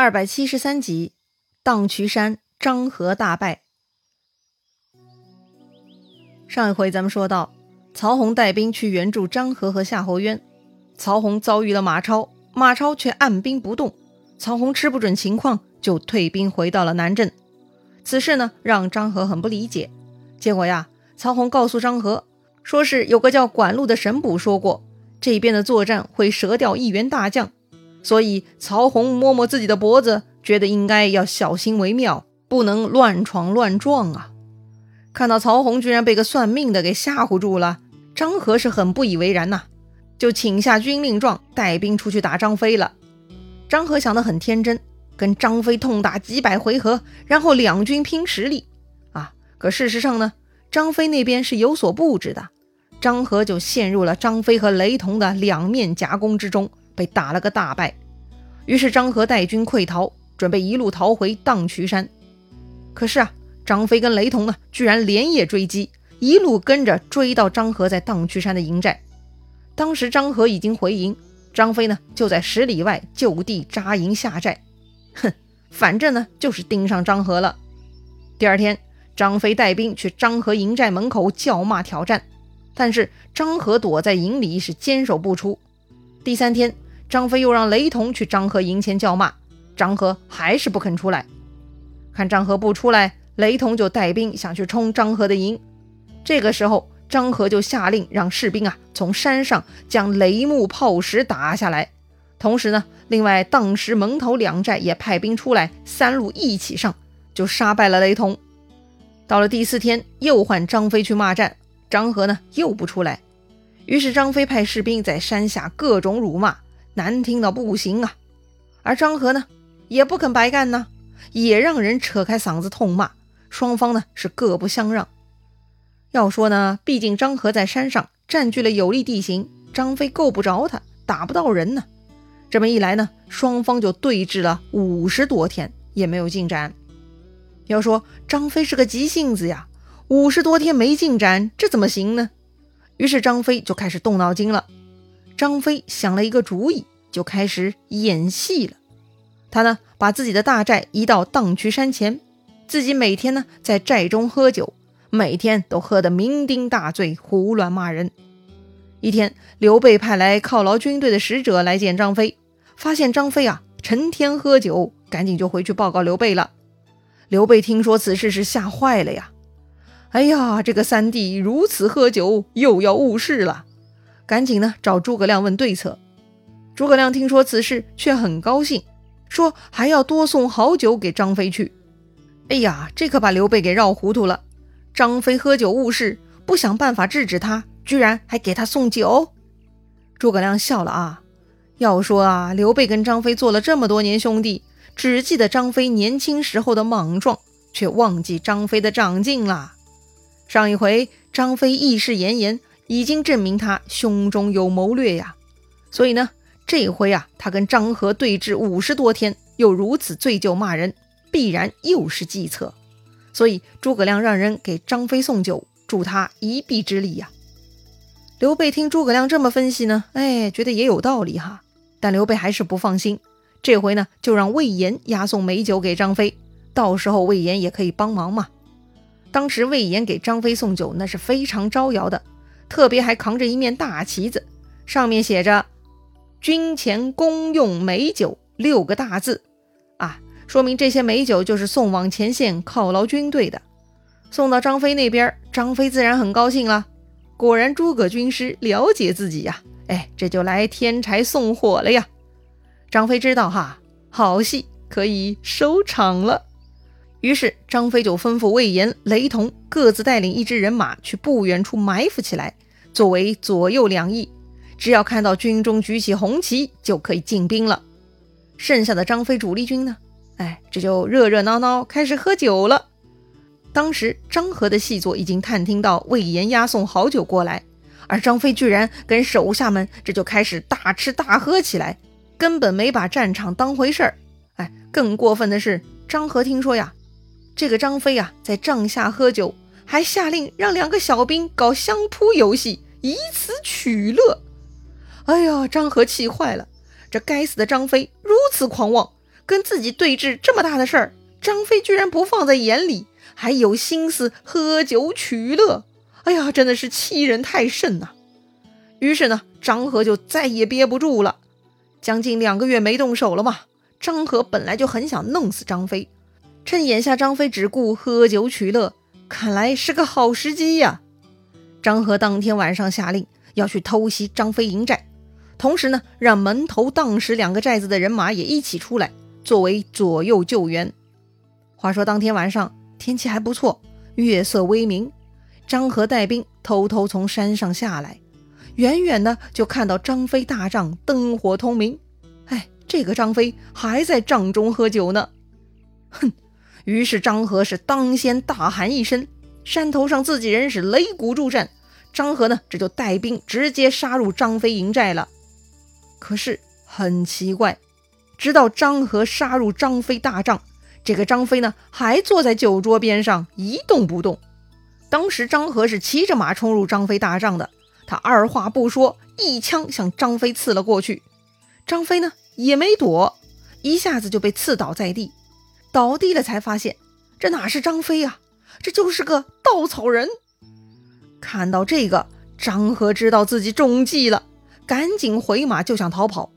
二百七十三集，荡渠山张合大败。上一回咱们说到，曹洪带兵去援助张合和夏侯渊，曹洪遭遇了马超，马超却按兵不动。曹洪吃不准情况，就退兵回到了南镇。此事呢，让张合很不理解。结果呀，曹洪告诉张合，说是有个叫管路的神捕说过，这边的作战会折掉一员大将。所以曹洪摸摸自己的脖子，觉得应该要小心为妙，不能乱闯乱撞啊！看到曹洪居然被个算命的给吓唬住了，张合是很不以为然呐，就请下军令状，带兵出去打张飞了。张合想得很天真，跟张飞痛打几百回合，然后两军拼实力啊！可事实上呢，张飞那边是有所布置的，张合就陷入了张飞和雷同的两面夹攻之中。被打了个大败，于是张合带军溃逃，准备一路逃回荡渠山。可是啊，张飞跟雷同呢，居然连夜追击，一路跟着追到张合在荡渠山的营寨。当时张合已经回营，张飞呢就在十里外就地扎营下寨。哼，反正呢就是盯上张合了。第二天，张飞带兵去张合营寨门口叫骂挑战，但是张合躲在营里是坚守不出。第三天。张飞又让雷同去张合营前叫骂，张合还是不肯出来。看张合不出来，雷同就带兵想去冲张合的营。这个时候，张合就下令让士兵啊从山上将雷木炮石打下来。同时呢，另外荡石门头两寨也派兵出来，三路一起上，就杀败了雷同。到了第四天，又换张飞去骂战，张合呢又不出来。于是张飞派士兵在山下各种辱骂。难听到不行啊！而张合呢，也不肯白干呢，也让人扯开嗓子痛骂。双方呢是各不相让。要说呢，毕竟张合在山上占据了有利地形，张飞够不着他，打不到人呢。这么一来呢，双方就对峙了五十多天，也没有进展。要说张飞是个急性子呀，五十多天没进展，这怎么行呢？于是张飞就开始动脑筋了。张飞想了一个主意，就开始演戏了。他呢，把自己的大寨移到荡渠山前，自己每天呢在寨中喝酒，每天都喝得酩酊大醉，胡乱骂人。一天，刘备派来犒劳军队的使者来见张飞，发现张飞啊成天喝酒，赶紧就回去报告刘备了。刘备听说此事是吓坏了呀！哎呀，这个三弟如此喝酒，又要误事了。赶紧呢找诸葛亮问对策。诸葛亮听说此事，却很高兴，说还要多送好酒给张飞去。哎呀，这可把刘备给绕糊涂了。张飞喝酒误事，不想办法制止他，居然还给他送酒。诸葛亮笑了啊，要说啊，刘备跟张飞做了这么多年兄弟，只记得张飞年轻时候的莽撞，却忘记张飞的长进了。上一回张飞义士炎炎。已经证明他胸中有谋略呀，所以呢，这回啊，他跟张合对峙五十多天，又如此醉酒骂人，必然又是计策。所以诸葛亮让人给张飞送酒，助他一臂之力呀。刘备听诸葛亮这么分析呢，哎，觉得也有道理哈。但刘备还是不放心，这回呢，就让魏延押送美酒给张飞，到时候魏延也可以帮忙嘛。当时魏延给张飞送酒，那是非常招摇的。特别还扛着一面大旗子，上面写着“军前公用美酒”六个大字，啊，说明这些美酒就是送往前线犒劳军队的。送到张飞那边，张飞自然很高兴了。果然，诸葛军师了解自己呀，哎，这就来添柴送火了呀。张飞知道哈，好戏可以收场了。于是张飞就吩咐魏延、雷同各自带领一支人马去不远处埋伏起来，作为左右两翼。只要看到军中举起红旗，就可以进兵了。剩下的张飞主力军呢？哎，这就热热闹闹开始喝酒了。当时张合的细作已经探听到魏延押送好酒过来，而张飞居然跟手下们这就开始大吃大喝起来，根本没把战场当回事儿。哎，更过分的是，张合听说呀。这个张飞啊，在帐下喝酒，还下令让两个小兵搞相扑游戏，以此取乐。哎呀，张合气坏了，这该死的张飞如此狂妄，跟自己对峙这么大的事儿，张飞居然不放在眼里，还有心思喝酒取乐。哎呀，真的是欺人太甚呐！于是呢，张合就再也憋不住了。将近两个月没动手了嘛，张合本来就很想弄死张飞，趁眼下张飞只顾喝酒取乐，看来是个好时机呀。张合当天晚上下令要去偷袭张飞营寨，同时呢，让门头、当时两个寨子的人马也一起出来，作为左右救援。话说当天晚上天气还不错，月色微明，张合带兵偷偷从山上下来。远远的就看到张飞大帐灯火通明，哎，这个张飞还在帐中喝酒呢。哼！于是张合是当先大喊一声，山头上自己人是擂鼓助战。张合呢，这就带兵直接杀入张飞营寨了。可是很奇怪，直到张合杀入张飞大帐，这个张飞呢，还坐在酒桌边上一动不动。当时张合是骑着马冲入张飞大帐的。他二话不说，一枪向张飞刺了过去。张飞呢也没躲，一下子就被刺倒在地。倒地了才发现，这哪是张飞啊，这就是个稻草人。看到这个，张合知道自己中计了，赶紧回马就想逃跑。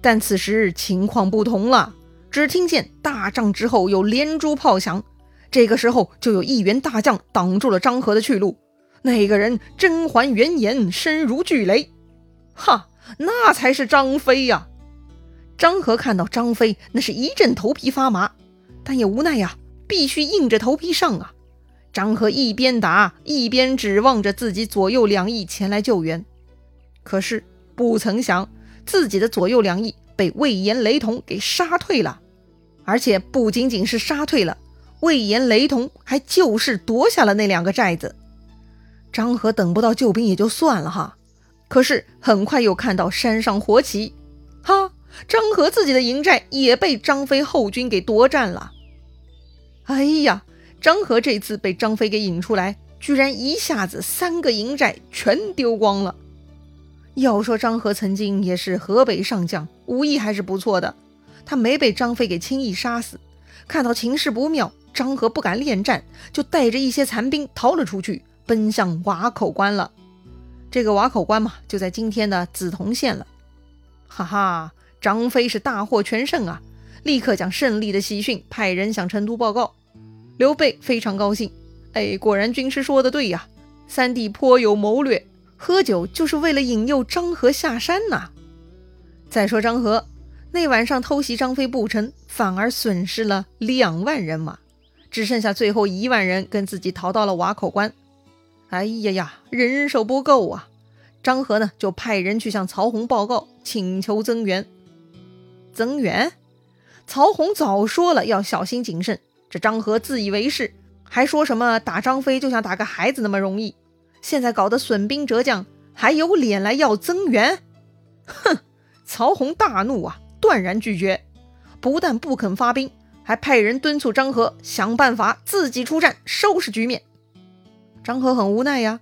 但此时情况不同了，只听见大帐之后有连珠炮响。这个时候，就有一员大将挡住了张合的去路。那个人甄嬛圆眼，身如巨雷，哈，那才是张飞呀！张合看到张飞，那是一阵头皮发麻，但也无奈呀，必须硬着头皮上啊！张合一边打，一边指望着自己左右两翼前来救援，可是不曾想，自己的左右两翼被魏延、雷同给杀退了，而且不仅仅是杀退了，魏延、雷同还就势夺下了那两个寨子。张合等不到救兵也就算了哈，可是很快又看到山上火起，哈，张合自己的营寨也被张飞后军给夺占了。哎呀，张合这次被张飞给引出来，居然一下子三个营寨全丢光了。要说张合曾经也是河北上将，武艺还是不错的，他没被张飞给轻易杀死。看到情势不妙，张合不敢恋战，就带着一些残兵逃了出去。奔向瓦口关了，这个瓦口关嘛，就在今天的梓潼县了。哈哈，张飞是大获全胜啊！立刻将胜利的喜讯派人向成都报告。刘备非常高兴，哎，果然军师说的对呀，三弟颇有谋略，喝酒就是为了引诱张合下山呐。再说张合那晚上偷袭张飞不成，反而损失了两万人马，只剩下最后一万人跟自己逃到了瓦口关。哎呀呀，人手不够啊！张合呢，就派人去向曹洪报告，请求增援。增援？曹洪早说了要小心谨慎，这张合自以为是，还说什么打张飞就像打个孩子那么容易，现在搞得损兵折将，还有脸来要增援？哼！曹洪大怒啊，断然拒绝，不但不肯发兵，还派人敦促张合想办法自己出战，收拾局面。张合很无奈呀，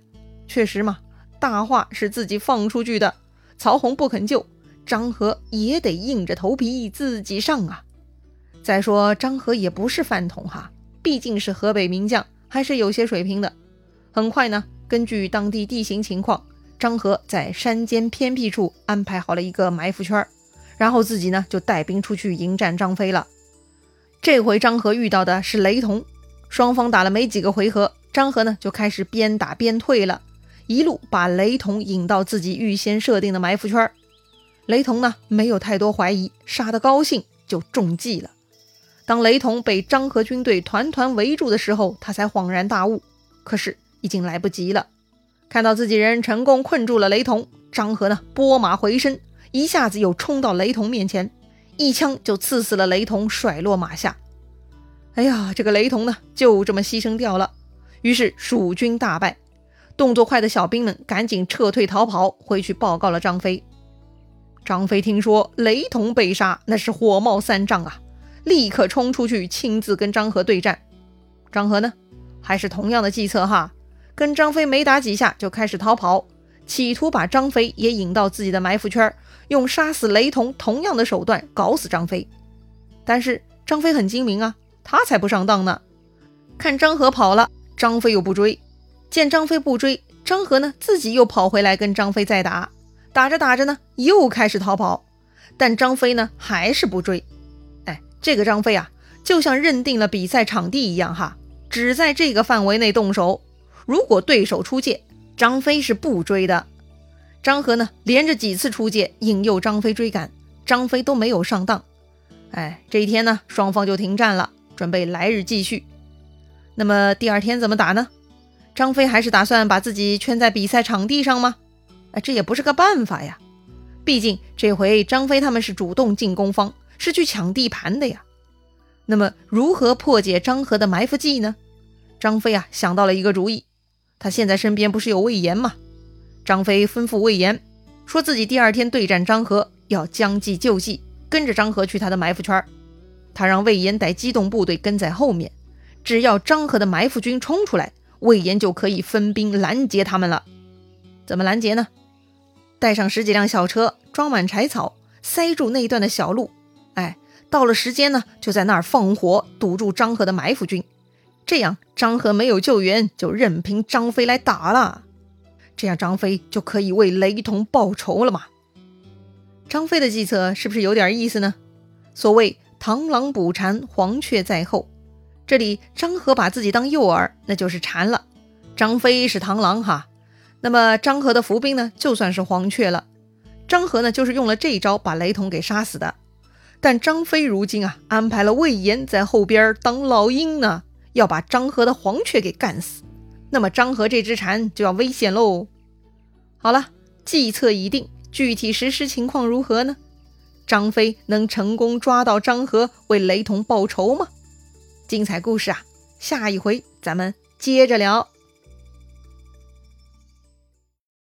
确实嘛，大话是自己放出去的，曹洪不肯救，张合也得硬着头皮自己上啊。再说张合也不是饭桶哈，毕竟是河北名将，还是有些水平的。很快呢，根据当地地形情况，张合在山间偏僻处安排好了一个埋伏圈，然后自己呢就带兵出去迎战张飞了。这回张合遇到的是雷同，双方打了没几个回合。张合呢就开始边打边退了，一路把雷同引到自己预先设定的埋伏圈。雷同呢没有太多怀疑，杀得高兴就中计了。当雷同被张合军队团团围住的时候，他才恍然大悟，可是已经来不及了。看到自己人成功困住了雷同，张合呢拨马回身，一下子又冲到雷同面前，一枪就刺死了雷同，甩落马下。哎呀，这个雷同呢就这么牺牲掉了。于是蜀军大败，动作快的小兵们赶紧撤退逃跑，回去报告了张飞。张飞听说雷同被杀，那是火冒三丈啊，立刻冲出去亲自跟张合对战。张合呢，还是同样的计策哈，跟张飞没打几下就开始逃跑，企图把张飞也引到自己的埋伏圈，用杀死雷同同样的手段搞死张飞。但是张飞很精明啊，他才不上当呢。看张合跑了，张飞又不追；见张飞不追，张合呢自己又跑回来跟张飞再打。打着打着呢，又开始逃跑，但张飞呢还是不追。这个张飞啊，就像认定了比赛场地一样哈，只在这个范围内动手。如果对手出界，张飞是不追的。张合呢，连着几次出界，引诱张飞追赶，张飞都没有上当。哎，这一天呢，双方就停战了，准备来日继续。那么第二天怎么打呢？张飞还是打算把自己圈在比赛场地上吗？哎，这也不是个办法呀。毕竟这回张飞他们是主动进攻方，是去抢地盘的呀。那么如何破解张合的埋伏计呢？张飞啊想到了一个主意，他现在身边不是有魏延吗？张飞吩咐魏延，说自己第二天对战张合要将计就计，跟着张合去他的埋伏圈他让魏延带机动部队跟在后面，只要张合的埋伏军冲出来，魏延就可以分兵拦截他们了。怎么拦截呢？带上十几辆小车，装满柴草，塞住那一段的小路。到了时间呢，就在那儿放火堵住张合的埋伏军，这样张合没有救援，就任凭张飞来打了。这样张飞就可以为雷同报仇了嘛？张飞的计策是不是有点意思呢？所谓螳螂捕蝉，黄雀在后。这里张合把自己当诱饵，那就是蝉了；张飞是螳螂哈。那么张合的伏兵呢，就算是黄雀了。张合呢，就是用了这一招把雷同给杀死的。但张飞如今啊，安排了魏延在后边当老鹰呢，要把张合的黄雀给干死。那么张合这只蝉就要危险喽。好了，计策已定，具体实施情况如何呢？张飞能成功抓到张合为雷同报仇吗？精彩故事啊，下一回咱们接着聊。